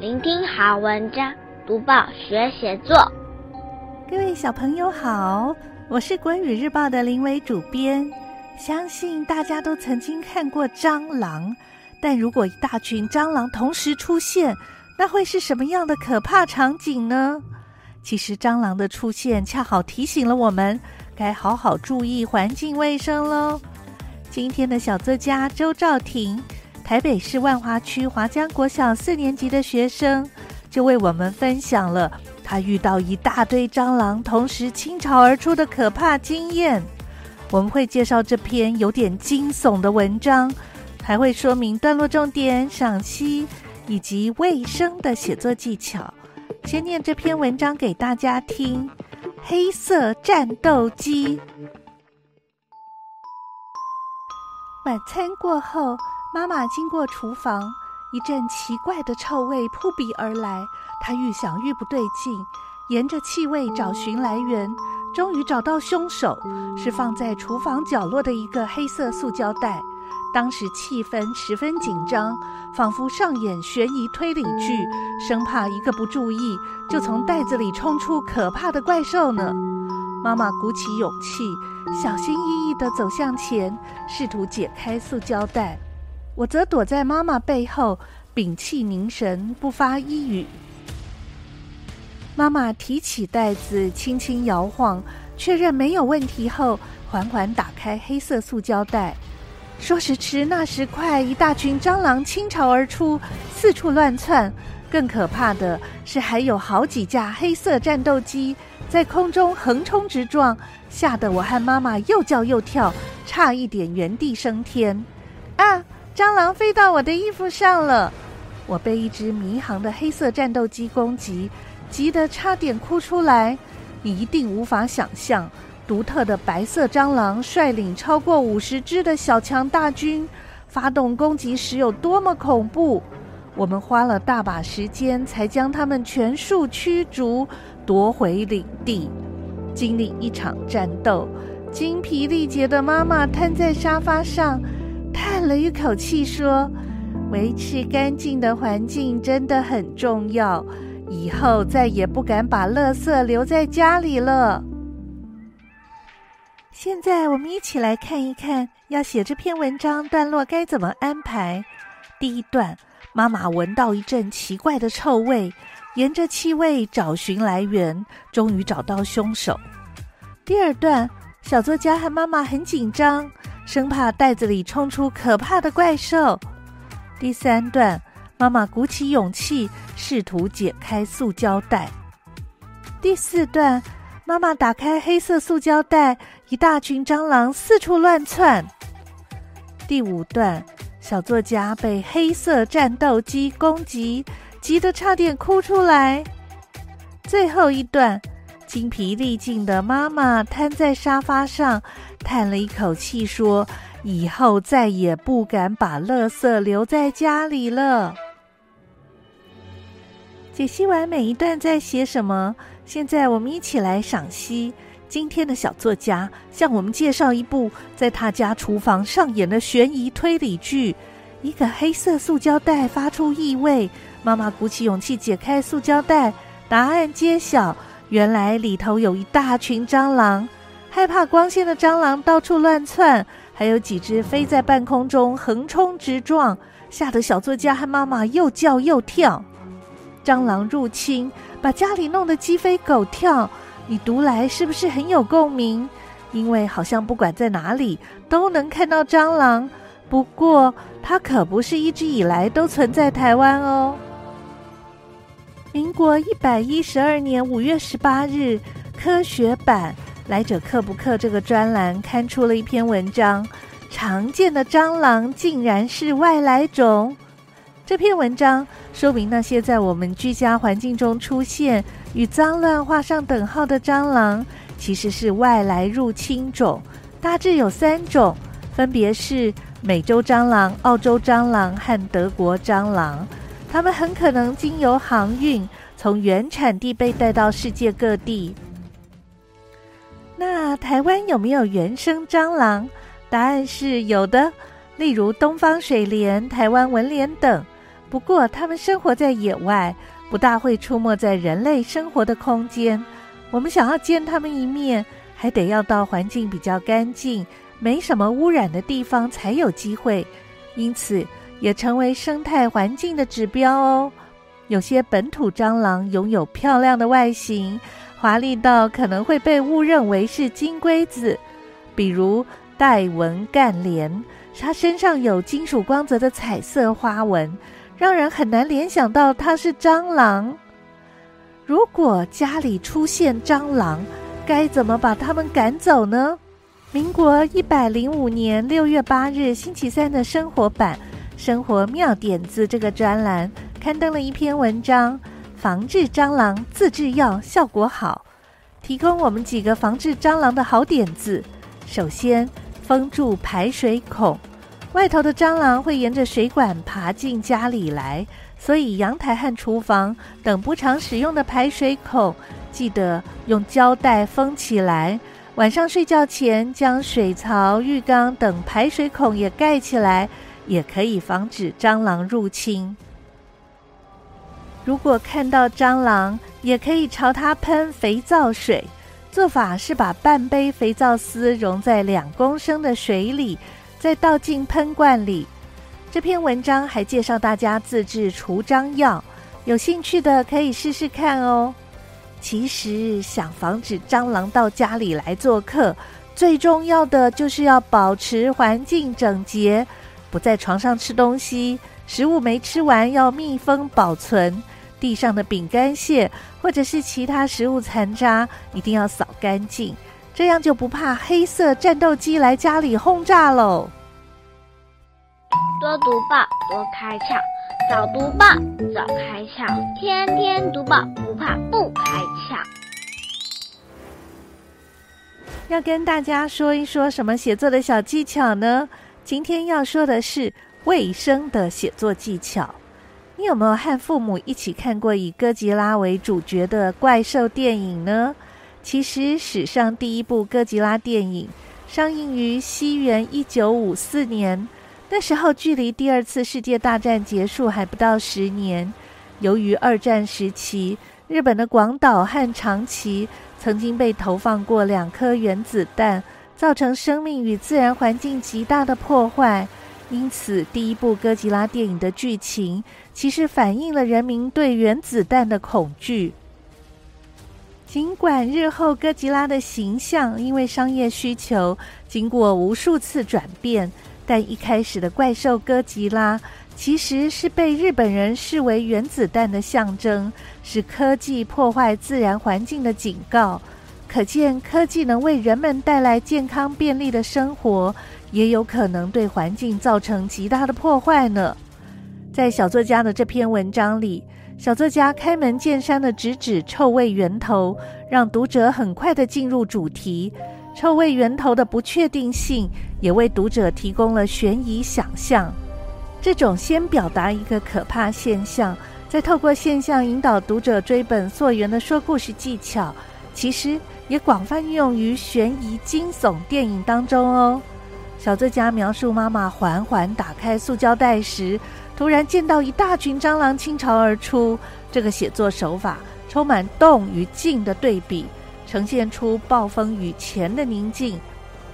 聆听好文章，读报学写作。各位小朋友好，我是国语日报的林伟主编。相信大家都曾经看过蟑螂，但如果一大群蟑螂同时出现，那会是什么样的可怕场景呢？其实蟑螂的出现恰好提醒了我们，该好好注意环境卫生喽。今天的小作家周兆婷。台北市万华区华江国小四年级的学生就为我们分享了他遇到一大堆蟑螂同时倾巢而出的可怕经验。我们会介绍这篇有点惊悚的文章，还会说明段落重点、赏析以及卫生的写作技巧。先念这篇文章给大家听：黑色战斗机。晚餐过后。妈妈经过厨房，一阵奇怪的臭味扑鼻而来。她愈想愈不对劲，沿着气味找寻来源，终于找到凶手，是放在厨房角落的一个黑色塑胶袋。当时气氛十分紧张，仿佛上演悬疑推理剧，生怕一个不注意就从袋子里冲出可怕的怪兽呢。妈妈鼓起勇气，小心翼翼地走向前，试图解开塑胶袋。我则躲在妈妈背后，屏气凝神，不发一语。妈妈提起袋子，轻轻摇晃，确认没有问题后，缓缓打开黑色塑胶袋。说时迟，那时快，一大群蟑螂倾巢而出，四处乱窜。更可怕的是，还有好几架黑色战斗机在空中横冲直撞，吓得我和妈妈又叫又跳，差一点原地升天。啊！蟑螂飞到我的衣服上了，我被一只迷航的黑色战斗机攻击，急得差点哭出来。你一定无法想象，独特的白色蟑螂率领超过五十只的小强大军发动攻击时有多么恐怖。我们花了大把时间才将它们全数驱逐，夺回领地。经历一场战斗，精疲力竭的妈妈瘫在沙发上。了一口气，说：“维持干净的环境真的很重要，以后再也不敢把垃圾留在家里了。”现在我们一起来看一看，要写这篇文章段落该怎么安排。第一段，妈妈闻到一阵奇怪的臭味，沿着气味找寻来源，终于找到凶手。第二段，小作家和妈妈很紧张。生怕袋子里冲出可怕的怪兽。第三段，妈妈鼓起勇气，试图解开塑胶袋。第四段，妈妈打开黑色塑胶袋，一大群蟑螂四处乱窜。第五段，小作家被黑色战斗机攻击，急得差点哭出来。最后一段，精疲力尽的妈妈瘫在沙发上。叹了一口气，说：“以后再也不敢把垃圾留在家里了。”解析完每一段在写什么，现在我们一起来赏析。今天的小作家向我们介绍一部在他家厨房上演的悬疑推理剧。一个黑色塑胶袋发出异味，妈妈鼓起勇气解开塑胶袋，答案揭晓：原来里头有一大群蟑螂。害怕光线的蟑螂到处乱窜，还有几只飞在半空中横冲直撞，吓得小作家和妈妈又叫又跳。蟑螂入侵，把家里弄得鸡飞狗跳。你读来是不是很有共鸣？因为好像不管在哪里都能看到蟑螂。不过它可不是一直以来都存在台湾哦。民国一百一十二年五月十八日，科学版。来者克不克这个专栏刊出了一篇文章，常见的蟑螂竟然是外来种。这篇文章说明那些在我们居家环境中出现与脏乱画上等号的蟑螂，其实是外来入侵种，大致有三种，分别是美洲蟑螂、澳洲蟑螂和德国蟑螂。它们很可能经由航运从原产地被带到世界各地。那台湾有没有原生蟑螂？答案是有的，例如东方水莲、台湾文莲等。不过它们生活在野外，不大会出没在人类生活的空间。我们想要见它们一面，还得要到环境比较干净、没什么污染的地方才有机会。因此，也成为生态环境的指标哦。有些本土蟑螂拥有漂亮的外形，华丽到可能会被误认为是金龟子，比如带纹干莲，它身上有金属光泽的彩色花纹，让人很难联想到它是蟑螂。如果家里出现蟑螂，该怎么把它们赶走呢？民国一百零五年六月八日星期三的生活版《生活妙点子》这个专栏。刊登了一篇文章，防治蟑螂自制药效果好，提供我们几个防治蟑螂的好点子。首先，封住排水孔，外头的蟑螂会沿着水管爬进家里来，所以阳台和厨房等不常使用的排水孔，记得用胶带封起来。晚上睡觉前，将水槽、浴缸等排水孔也盖起来，也可以防止蟑螂入侵。如果看到蟑螂，也可以朝它喷肥皂水。做法是把半杯肥皂丝溶在两公升的水里，再倒进喷罐里。这篇文章还介绍大家自制除蟑药，有兴趣的可以试试看哦。其实想防止蟑螂到家里来做客，最重要的就是要保持环境整洁，不在床上吃东西，食物没吃完要密封保存。地上的饼干屑或者是其他食物残渣，一定要扫干净，这样就不怕黑色战斗机来家里轰炸喽。多读报，多开窍；早读报，早开窍；天天读报，不怕不开窍。要跟大家说一说什么写作的小技巧呢？今天要说的是卫生的写作技巧。你有没有和父母一起看过以哥吉拉为主角的怪兽电影呢？其实史上第一部哥吉拉电影上映于西元一九五四年，那时候距离第二次世界大战结束还不到十年。由于二战时期日本的广岛和长崎曾经被投放过两颗原子弹，造成生命与自然环境极大的破坏。因此，第一部哥吉拉电影的剧情其实反映了人民对原子弹的恐惧。尽管日后哥吉拉的形象因为商业需求经过无数次转变，但一开始的怪兽哥吉拉其实是被日本人视为原子弹的象征，是科技破坏自然环境的警告。可见，科技能为人们带来健康便利的生活。也有可能对环境造成极大的破坏呢。在小作家的这篇文章里，小作家开门见山地直指臭味源头，让读者很快地进入主题。臭味源头的不确定性，也为读者提供了悬疑想象。这种先表达一个可怕现象，再透过现象引导读者追本溯源的说故事技巧，其实也广泛运用于悬疑惊悚电影当中哦。小作家描述妈妈缓缓打开塑胶袋时，突然见到一大群蟑螂倾巢而出。这个写作手法充满动与静的对比，呈现出暴风雨前的宁静。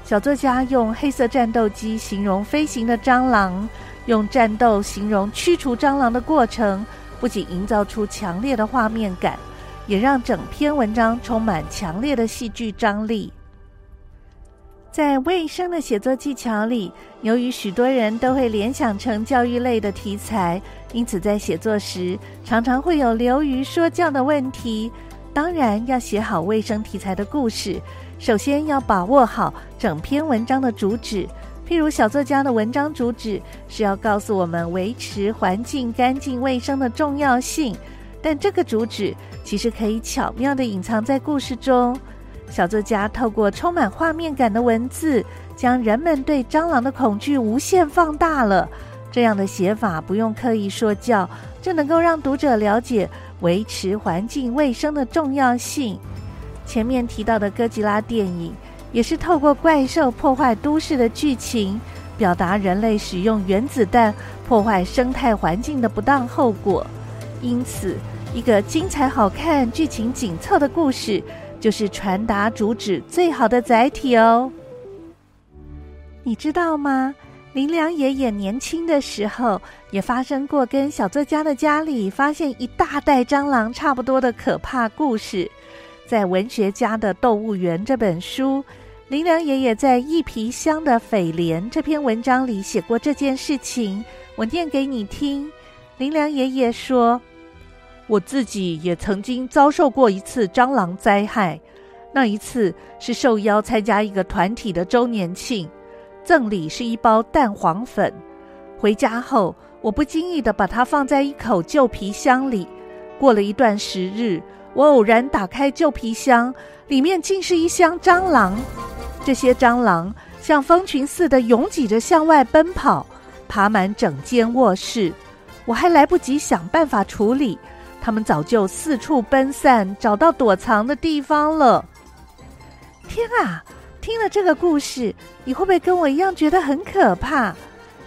小作家用黑色战斗机形容飞行的蟑螂，用战斗形容驱除蟑螂的过程，不仅营造出强烈的画面感，也让整篇文章充满强烈的戏剧张力。在卫生的写作技巧里，由于许多人都会联想成教育类的题材，因此在写作时常常会有流于说教的问题。当然，要写好卫生题材的故事，首先要把握好整篇文章的主旨。譬如小作家的文章主旨是要告诉我们维持环境干净卫生的重要性，但这个主旨其实可以巧妙地隐藏在故事中。小作家透过充满画面感的文字，将人们对蟑螂的恐惧无限放大了。这样的写法不用刻意说教，就能够让读者了解维持环境卫生的重要性。前面提到的哥吉拉电影，也是透过怪兽破坏都市的剧情，表达人类使用原子弹破坏生态环境的不当后果。因此，一个精彩好看、剧情紧凑的故事，就是传达主旨最好的载体哦。你知道吗？林良爷爷年轻的时候，也发生过跟小作家的家里发现一大袋蟑螂差不多的可怕故事。在《文学家的动物园》这本书，林良爷爷在《一皮箱的蜚蠊》这篇文章里写过这件事情，我念给你听。林良爷爷说：“我自己也曾经遭受过一次蟑螂灾害，那一次是受邀参加一个团体的周年庆，赠礼是一包蛋黄粉。回家后，我不经意地把它放在一口旧皮箱里，过了一段时日。”我偶然打开旧皮箱，里面竟是一箱蟑螂。这些蟑螂像蜂群似的拥挤着向外奔跑，爬满整间卧室。我还来不及想办法处理，他们早就四处奔散，找到躲藏的地方了。天啊！听了这个故事，你会不会跟我一样觉得很可怕？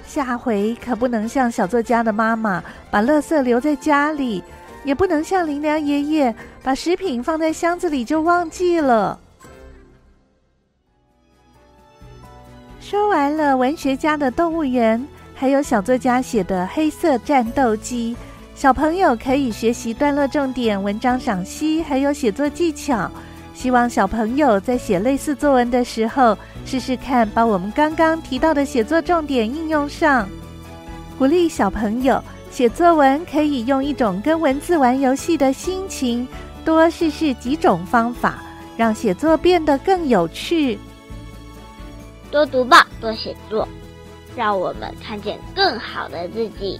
下回可不能像小作家的妈妈，把垃圾留在家里。也不能像林良爷爷把食品放在箱子里就忘记了。说完了文学家的动物园，还有小作家写的黑色战斗机，小朋友可以学习段落重点、文章赏析，还有写作技巧。希望小朋友在写类似作文的时候，试试看把我们刚刚提到的写作重点应用上，鼓励小朋友。写作文可以用一种跟文字玩游戏的心情，多试试几种方法，让写作变得更有趣。多读报，多写作，让我们看见更好的自己。